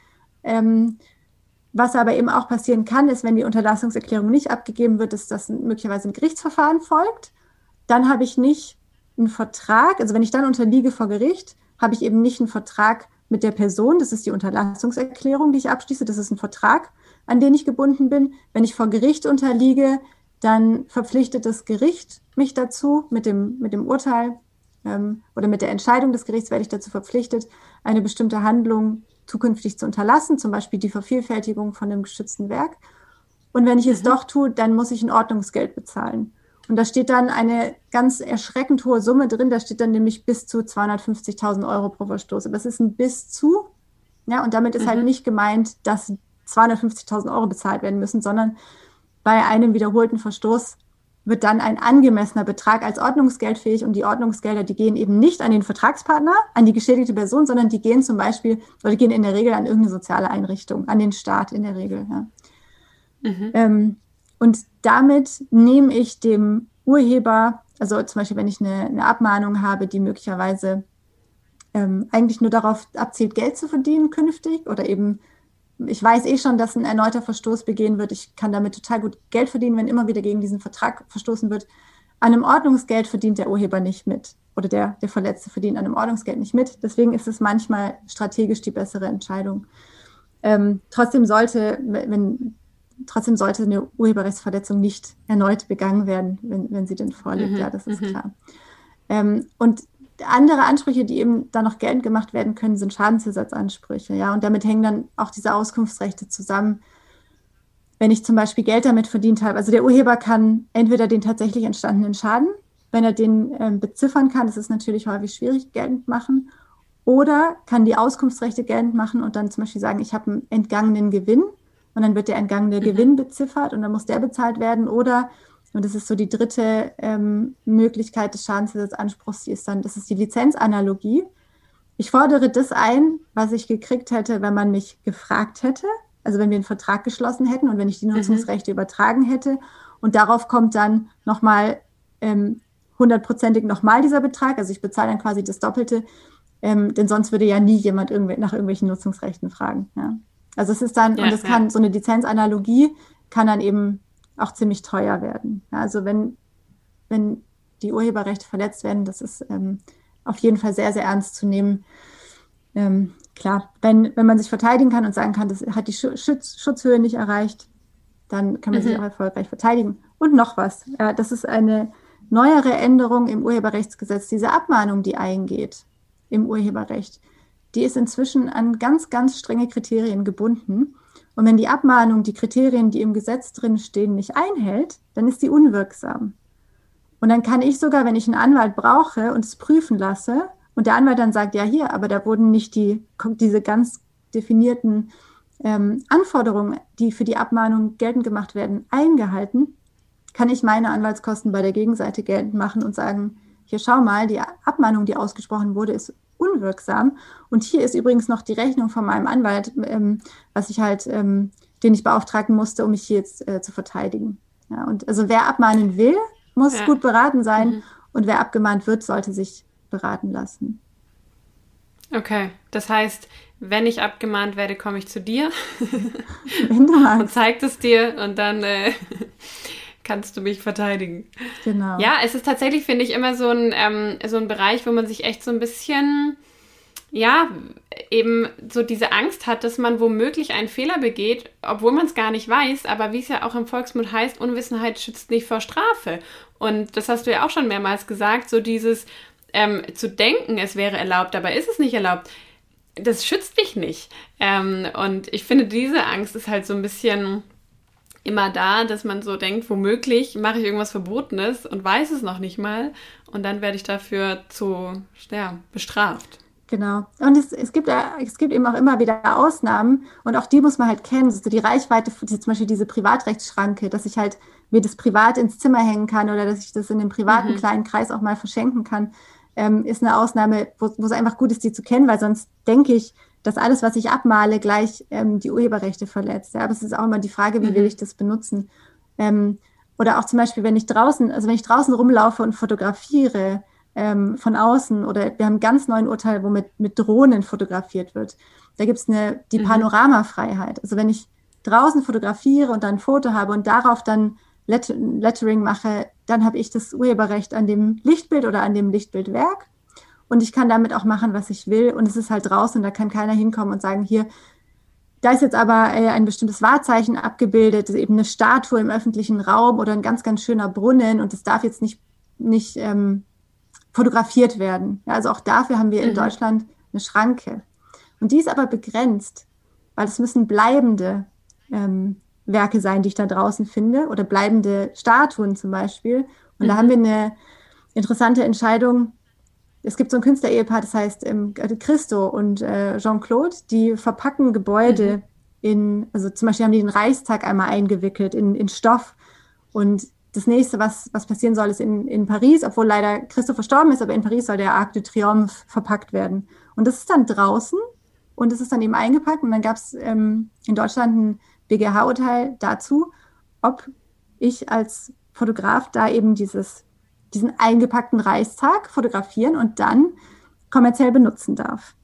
Ähm, was aber eben auch passieren kann, ist, wenn die Unterlassungserklärung nicht abgegeben wird, ist, dass möglicherweise ein Gerichtsverfahren folgt. Dann habe ich nicht einen Vertrag, also wenn ich dann unterliege vor Gericht, habe ich eben nicht einen Vertrag mit der Person. Das ist die Unterlassungserklärung, die ich abschließe. Das ist ein Vertrag, an den ich gebunden bin. Wenn ich vor Gericht unterliege, dann verpflichtet das Gericht mich dazu, mit dem, mit dem Urteil ähm, oder mit der Entscheidung des Gerichts werde ich dazu verpflichtet, eine bestimmte Handlung zukünftig zu unterlassen, zum Beispiel die Vervielfältigung von einem geschützten Werk. Und wenn ich es mhm. doch tue, dann muss ich ein Ordnungsgeld bezahlen. Und da steht dann eine ganz erschreckend hohe Summe drin. Da steht dann nämlich bis zu 250.000 Euro pro Verstoß. Aber es ist ein bis zu. Ja, und damit ist halt mhm. halt nicht gemeint, dass 250.000 Euro bezahlt werden müssen, sondern bei einem wiederholten Verstoß wird dann ein angemessener Betrag als Ordnungsgeld fähig und die Ordnungsgelder, die gehen eben nicht an den Vertragspartner, an die geschädigte Person, sondern die gehen zum Beispiel oder die gehen in der Regel an irgendeine soziale Einrichtung, an den Staat in der Regel. Ja. Mhm. Ähm, und damit nehme ich dem Urheber, also zum Beispiel, wenn ich eine, eine Abmahnung habe, die möglicherweise ähm, eigentlich nur darauf abzielt, Geld zu verdienen künftig oder eben, ich weiß eh schon, dass ein erneuter Verstoß begehen wird. Ich kann damit total gut Geld verdienen, wenn immer wieder gegen diesen Vertrag verstoßen wird. An einem Ordnungsgeld verdient der Urheber nicht mit oder der, der Verletzte verdient an einem Ordnungsgeld nicht mit. Deswegen ist es manchmal strategisch die bessere Entscheidung. Ähm, trotzdem sollte, wenn trotzdem sollte eine Urheberrechtsverletzung nicht erneut begangen werden, wenn, wenn sie denn vorliegt. Mhm. Ja, das ist mhm. klar. Ähm, und andere Ansprüche, die eben dann noch geltend gemacht werden können, sind Schadensersatzansprüche. Ja, und damit hängen dann auch diese Auskunftsrechte zusammen. Wenn ich zum Beispiel Geld damit verdient habe, also der Urheber kann entweder den tatsächlich entstandenen Schaden, wenn er den äh, beziffern kann, das ist natürlich häufig schwierig, geltend machen, oder kann die Auskunftsrechte geltend machen und dann zum Beispiel sagen, ich habe einen entgangenen Gewinn und dann wird der entgangene mhm. Gewinn beziffert und dann muss der bezahlt werden. Oder, und das ist so die dritte ähm, Möglichkeit des Schadensersatzanspruchs, die ist dann, das ist die Lizenzanalogie. Ich fordere das ein, was ich gekriegt hätte, wenn man mich gefragt hätte, also wenn wir einen Vertrag geschlossen hätten und wenn ich die mhm. Nutzungsrechte mhm. übertragen hätte. Und darauf kommt dann nochmal ähm, hundertprozentig nochmal dieser Betrag. Also ich bezahle dann quasi das Doppelte, ähm, denn sonst würde ja nie jemand irgendw nach irgendwelchen Nutzungsrechten fragen. Ja. Also es ist dann, ja, und es ja. kann so eine Lizenzanalogie kann dann eben auch ziemlich teuer werden. Also wenn, wenn die Urheberrechte verletzt werden, das ist ähm, auf jeden Fall sehr, sehr ernst zu nehmen. Ähm, klar, wenn, wenn man sich verteidigen kann und sagen kann, das hat die Schutz, Schutzhöhe nicht erreicht, dann kann man mhm. sich auch erfolgreich verteidigen. Und noch was, ja, das ist eine neuere Änderung im Urheberrechtsgesetz, diese Abmahnung, die eingeht im Urheberrecht, die ist inzwischen an ganz, ganz strenge Kriterien gebunden. Und wenn die Abmahnung die Kriterien, die im Gesetz drin stehen, nicht einhält, dann ist die unwirksam. Und dann kann ich sogar, wenn ich einen Anwalt brauche und es prüfen lasse, und der Anwalt dann sagt, ja hier, aber da wurden nicht die, diese ganz definierten ähm, Anforderungen, die für die Abmahnung geltend gemacht werden, eingehalten, kann ich meine Anwaltskosten bei der Gegenseite geltend machen und sagen, hier schau mal, die Abmahnung, die ausgesprochen wurde, ist unwirksam. Und hier ist übrigens noch die Rechnung von meinem Anwalt, ähm, was ich halt, ähm, den ich beauftragen musste, um mich hier jetzt äh, zu verteidigen. Ja, und also wer abmahnen will, muss ja. gut beraten sein. Mhm. Und wer abgemahnt wird, sollte sich beraten lassen. Okay, das heißt, wenn ich abgemahnt werde, komme ich zu dir wenn du magst. und zeigt es dir und dann äh, kannst du mich verteidigen. Genau. Ja, es ist tatsächlich, finde ich, immer so ein, ähm, so ein Bereich, wo man sich echt so ein bisschen, ja, eben so diese Angst hat, dass man womöglich einen Fehler begeht, obwohl man es gar nicht weiß. Aber wie es ja auch im Volksmund heißt, Unwissenheit schützt nicht vor Strafe. Und das hast du ja auch schon mehrmals gesagt, so dieses, ähm, zu denken, es wäre erlaubt, dabei ist es nicht erlaubt, das schützt dich nicht. Ähm, und ich finde, diese Angst ist halt so ein bisschen immer da, dass man so denkt, womöglich mache ich irgendwas Verbotenes und weiß es noch nicht mal und dann werde ich dafür zu ja, bestraft. Genau. Und es, es, gibt, es gibt eben auch immer wieder Ausnahmen und auch die muss man halt kennen. Also die Reichweite, zum Beispiel diese Privatrechtsschranke, dass ich halt mir das privat ins Zimmer hängen kann oder dass ich das in einem privaten mhm. kleinen Kreis auch mal verschenken kann ähm, ist eine Ausnahme, wo, wo es einfach gut ist, die zu kennen, weil sonst denke ich, dass alles, was ich abmale, gleich ähm, die Urheberrechte verletzt. Ja, aber es ist auch immer die Frage, wie mhm. will ich das benutzen? Ähm, oder auch zum Beispiel, wenn ich draußen, also wenn ich draußen rumlaufe und fotografiere ähm, von außen, oder wir haben einen ganz neuen Urteil, wo mit, mit Drohnen fotografiert wird. Da gibt es eine, die mhm. Panoramafreiheit. Also wenn ich draußen fotografiere und dann ein Foto habe und darauf dann Lettering mache, dann habe ich das Urheberrecht an dem Lichtbild oder an dem Lichtbildwerk. Und ich kann damit auch machen, was ich will. Und es ist halt draußen, da kann keiner hinkommen und sagen, hier, da ist jetzt aber äh, ein bestimmtes Wahrzeichen abgebildet, eben eine Statue im öffentlichen Raum oder ein ganz, ganz schöner Brunnen und es darf jetzt nicht, nicht ähm, fotografiert werden. Ja, also auch dafür haben wir in mhm. Deutschland eine Schranke. Und die ist aber begrenzt, weil es müssen bleibende ähm, Werke sein, die ich da draußen finde oder bleibende Statuen zum Beispiel. Und mhm. da haben wir eine interessante Entscheidung. Es gibt so ein Künstlerehepaar, das heißt ähm, Christo und äh, Jean-Claude, die verpacken Gebäude mhm. in, also zum Beispiel haben die den Reichstag einmal eingewickelt in, in Stoff. Und das nächste, was, was passieren soll, ist in, in Paris, obwohl leider Christo verstorben ist, aber in Paris soll der Arc de Triomphe verpackt werden. Und das ist dann draußen und es ist dann eben eingepackt. Und dann gab es ähm, in Deutschland ein BGH-Urteil dazu, ob ich als Fotograf da eben dieses, diesen eingepackten Reichstag fotografieren und dann kommerziell benutzen darf.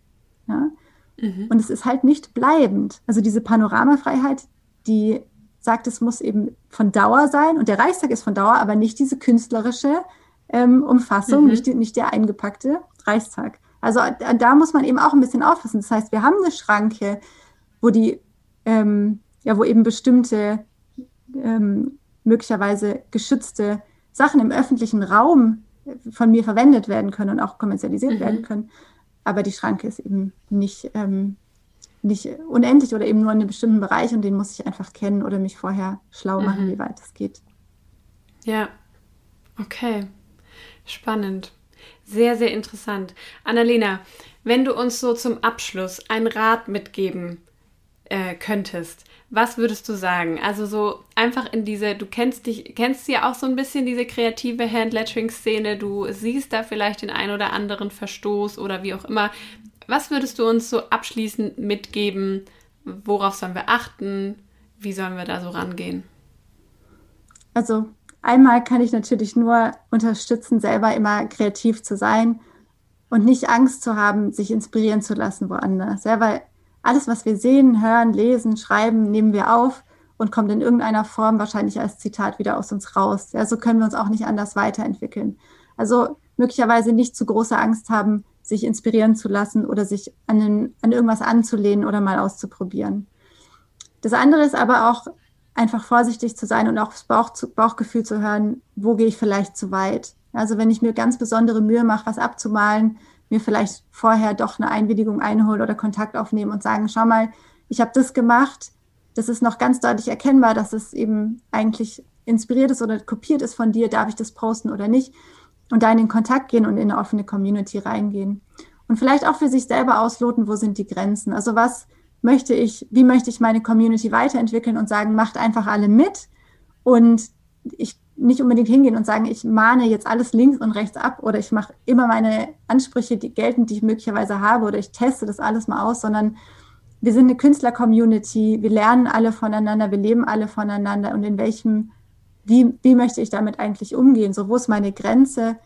Ja? Mhm. Und es ist halt nicht bleibend. Also diese Panoramafreiheit, die sagt, es muss eben von Dauer sein und der Reichstag ist von Dauer, aber nicht diese künstlerische ähm, Umfassung, mhm. nicht, nicht der eingepackte Reichstag. Also da muss man eben auch ein bisschen aufpassen. Das heißt, wir haben eine Schranke, wo die ähm, ja, wo eben bestimmte ähm, möglicherweise geschützte Sachen im öffentlichen Raum von mir verwendet werden können und auch kommerzialisiert mhm. werden können. Aber die Schranke ist eben nicht, ähm, nicht unendlich oder eben nur in einem bestimmten Bereich und den muss ich einfach kennen oder mich vorher schlau machen, mhm. wie weit es geht. Ja, okay. Spannend. Sehr, sehr interessant. Annalena, wenn du uns so zum Abschluss einen Rat mitgeben äh, könntest, was würdest du sagen? Also so einfach in diese, du kennst dich, kennst ja auch so ein bisschen diese kreative Handlettering-Szene, du siehst da vielleicht den ein oder anderen Verstoß oder wie auch immer. Was würdest du uns so abschließend mitgeben? Worauf sollen wir achten? Wie sollen wir da so rangehen? also einmal kann ich natürlich nur unterstützen, selber immer kreativ zu sein und nicht Angst zu haben, sich inspirieren zu lassen woanders. Ja, weil alles, was wir sehen, hören, lesen, schreiben, nehmen wir auf und kommt in irgendeiner Form wahrscheinlich als Zitat wieder aus uns raus. Ja, so können wir uns auch nicht anders weiterentwickeln. Also möglicherweise nicht zu große Angst haben, sich inspirieren zu lassen oder sich an, den, an irgendwas anzulehnen oder mal auszuprobieren. Das andere ist aber auch einfach vorsichtig zu sein und auch das Bauch Bauchgefühl zu hören, wo gehe ich vielleicht zu weit. Also wenn ich mir ganz besondere Mühe mache, was abzumalen, mir vielleicht vorher doch eine Einwilligung einholen oder Kontakt aufnehmen und sagen, schau mal, ich habe das gemacht, das ist noch ganz deutlich erkennbar, dass es eben eigentlich inspiriert ist oder kopiert ist von dir, darf ich das posten oder nicht? Und da in den Kontakt gehen und in eine offene Community reingehen. Und vielleicht auch für sich selber ausloten, wo sind die Grenzen? Also was möchte ich, wie möchte ich meine Community weiterentwickeln und sagen, macht einfach alle mit und ich nicht unbedingt hingehen und sagen, ich mahne jetzt alles links und rechts ab oder ich mache immer meine Ansprüche die geltend, die ich möglicherweise habe oder ich teste das alles mal aus, sondern wir sind eine Künstler-Community, wir lernen alle voneinander, wir leben alle voneinander und in welchem, wie, wie möchte ich damit eigentlich umgehen? So, wo ist meine Grenze?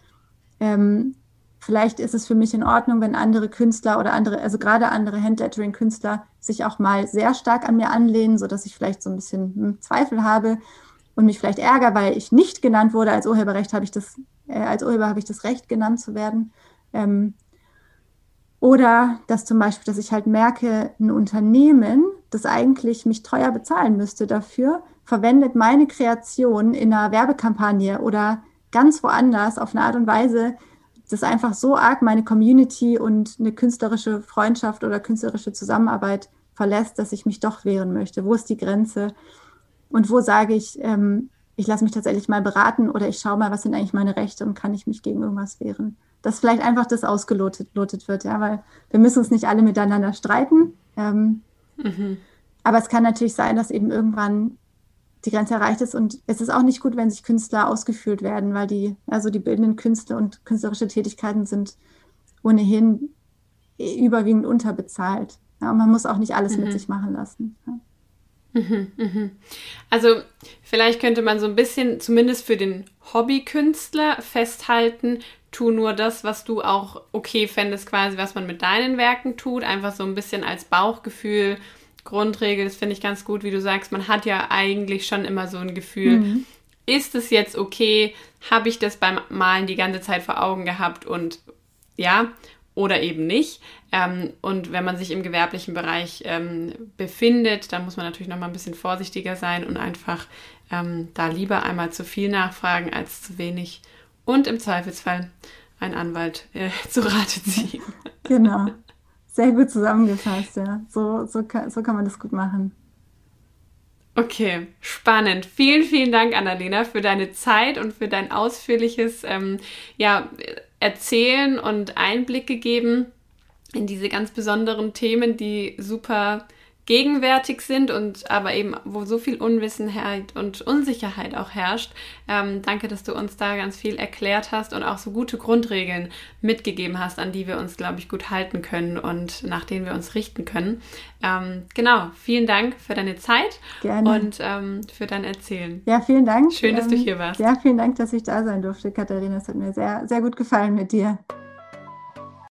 Ähm, vielleicht ist es für mich in Ordnung, wenn andere Künstler oder andere, also gerade andere Handlettering-Künstler sich auch mal sehr stark an mir anlehnen, sodass ich vielleicht so ein bisschen hm, Zweifel habe und mich vielleicht ärgere, weil ich nicht genannt wurde. Als Urheberrecht habe ich das, äh, als Urheber habe ich das Recht, genannt zu werden. Ähm, oder dass zum Beispiel, dass ich halt merke, ein Unternehmen, das eigentlich mich teuer bezahlen müsste dafür, verwendet meine Kreation in einer Werbekampagne oder ganz woanders auf eine Art und Weise, das einfach so arg meine Community und eine künstlerische Freundschaft oder künstlerische Zusammenarbeit verlässt, dass ich mich doch wehren möchte. Wo ist die Grenze? Und wo sage ich, ähm, ich lasse mich tatsächlich mal beraten oder ich schaue mal, was sind eigentlich meine Rechte und kann ich mich gegen irgendwas wehren? Dass vielleicht einfach das ausgelotet wird, ja, weil wir müssen uns nicht alle miteinander streiten. Ähm, mhm. Aber es kann natürlich sein, dass eben irgendwann die Grenze erreicht ist und es ist auch nicht gut, wenn sich Künstler ausgeführt werden, weil die, also die bildenden Künste und künstlerische Tätigkeiten sind ohnehin überwiegend unterbezahlt. Ja, und man muss auch nicht alles mhm. mit sich machen lassen. Ja. Mhm, mhm. Also vielleicht könnte man so ein bisschen, zumindest für den Hobbykünstler, festhalten, tu nur das, was du auch okay fändest, quasi, was man mit deinen Werken tut. Einfach so ein bisschen als Bauchgefühl, Grundregel, das finde ich ganz gut, wie du sagst, man hat ja eigentlich schon immer so ein Gefühl, mhm. ist es jetzt okay? Habe ich das beim Malen die ganze Zeit vor Augen gehabt und ja, oder eben nicht. Ähm, und wenn man sich im gewerblichen Bereich ähm, befindet, dann muss man natürlich noch mal ein bisschen vorsichtiger sein und einfach ähm, da lieber einmal zu viel nachfragen als zu wenig und im Zweifelsfall einen Anwalt äh, zu Rate ziehen. Genau. Sehr gut zusammengefasst, ja. So, so, kann, so kann man das gut machen. Okay, spannend. Vielen, vielen Dank, Annalena, für deine Zeit und für dein ausführliches ähm, ja, Erzählen und Einblicke geben in diese ganz besonderen Themen, die super gegenwärtig sind und aber eben, wo so viel Unwissenheit und Unsicherheit auch herrscht. Ähm, danke, dass du uns da ganz viel erklärt hast und auch so gute Grundregeln mitgegeben hast, an die wir uns, glaube ich, gut halten können und nach denen wir uns richten können. Ähm, genau, vielen Dank für deine Zeit Gerne. und ähm, für dein Erzählen. Ja, vielen Dank. Schön, dass du ähm, hier warst. Ja, vielen Dank, dass ich da sein durfte, Katharina. Es hat mir sehr, sehr gut gefallen mit dir.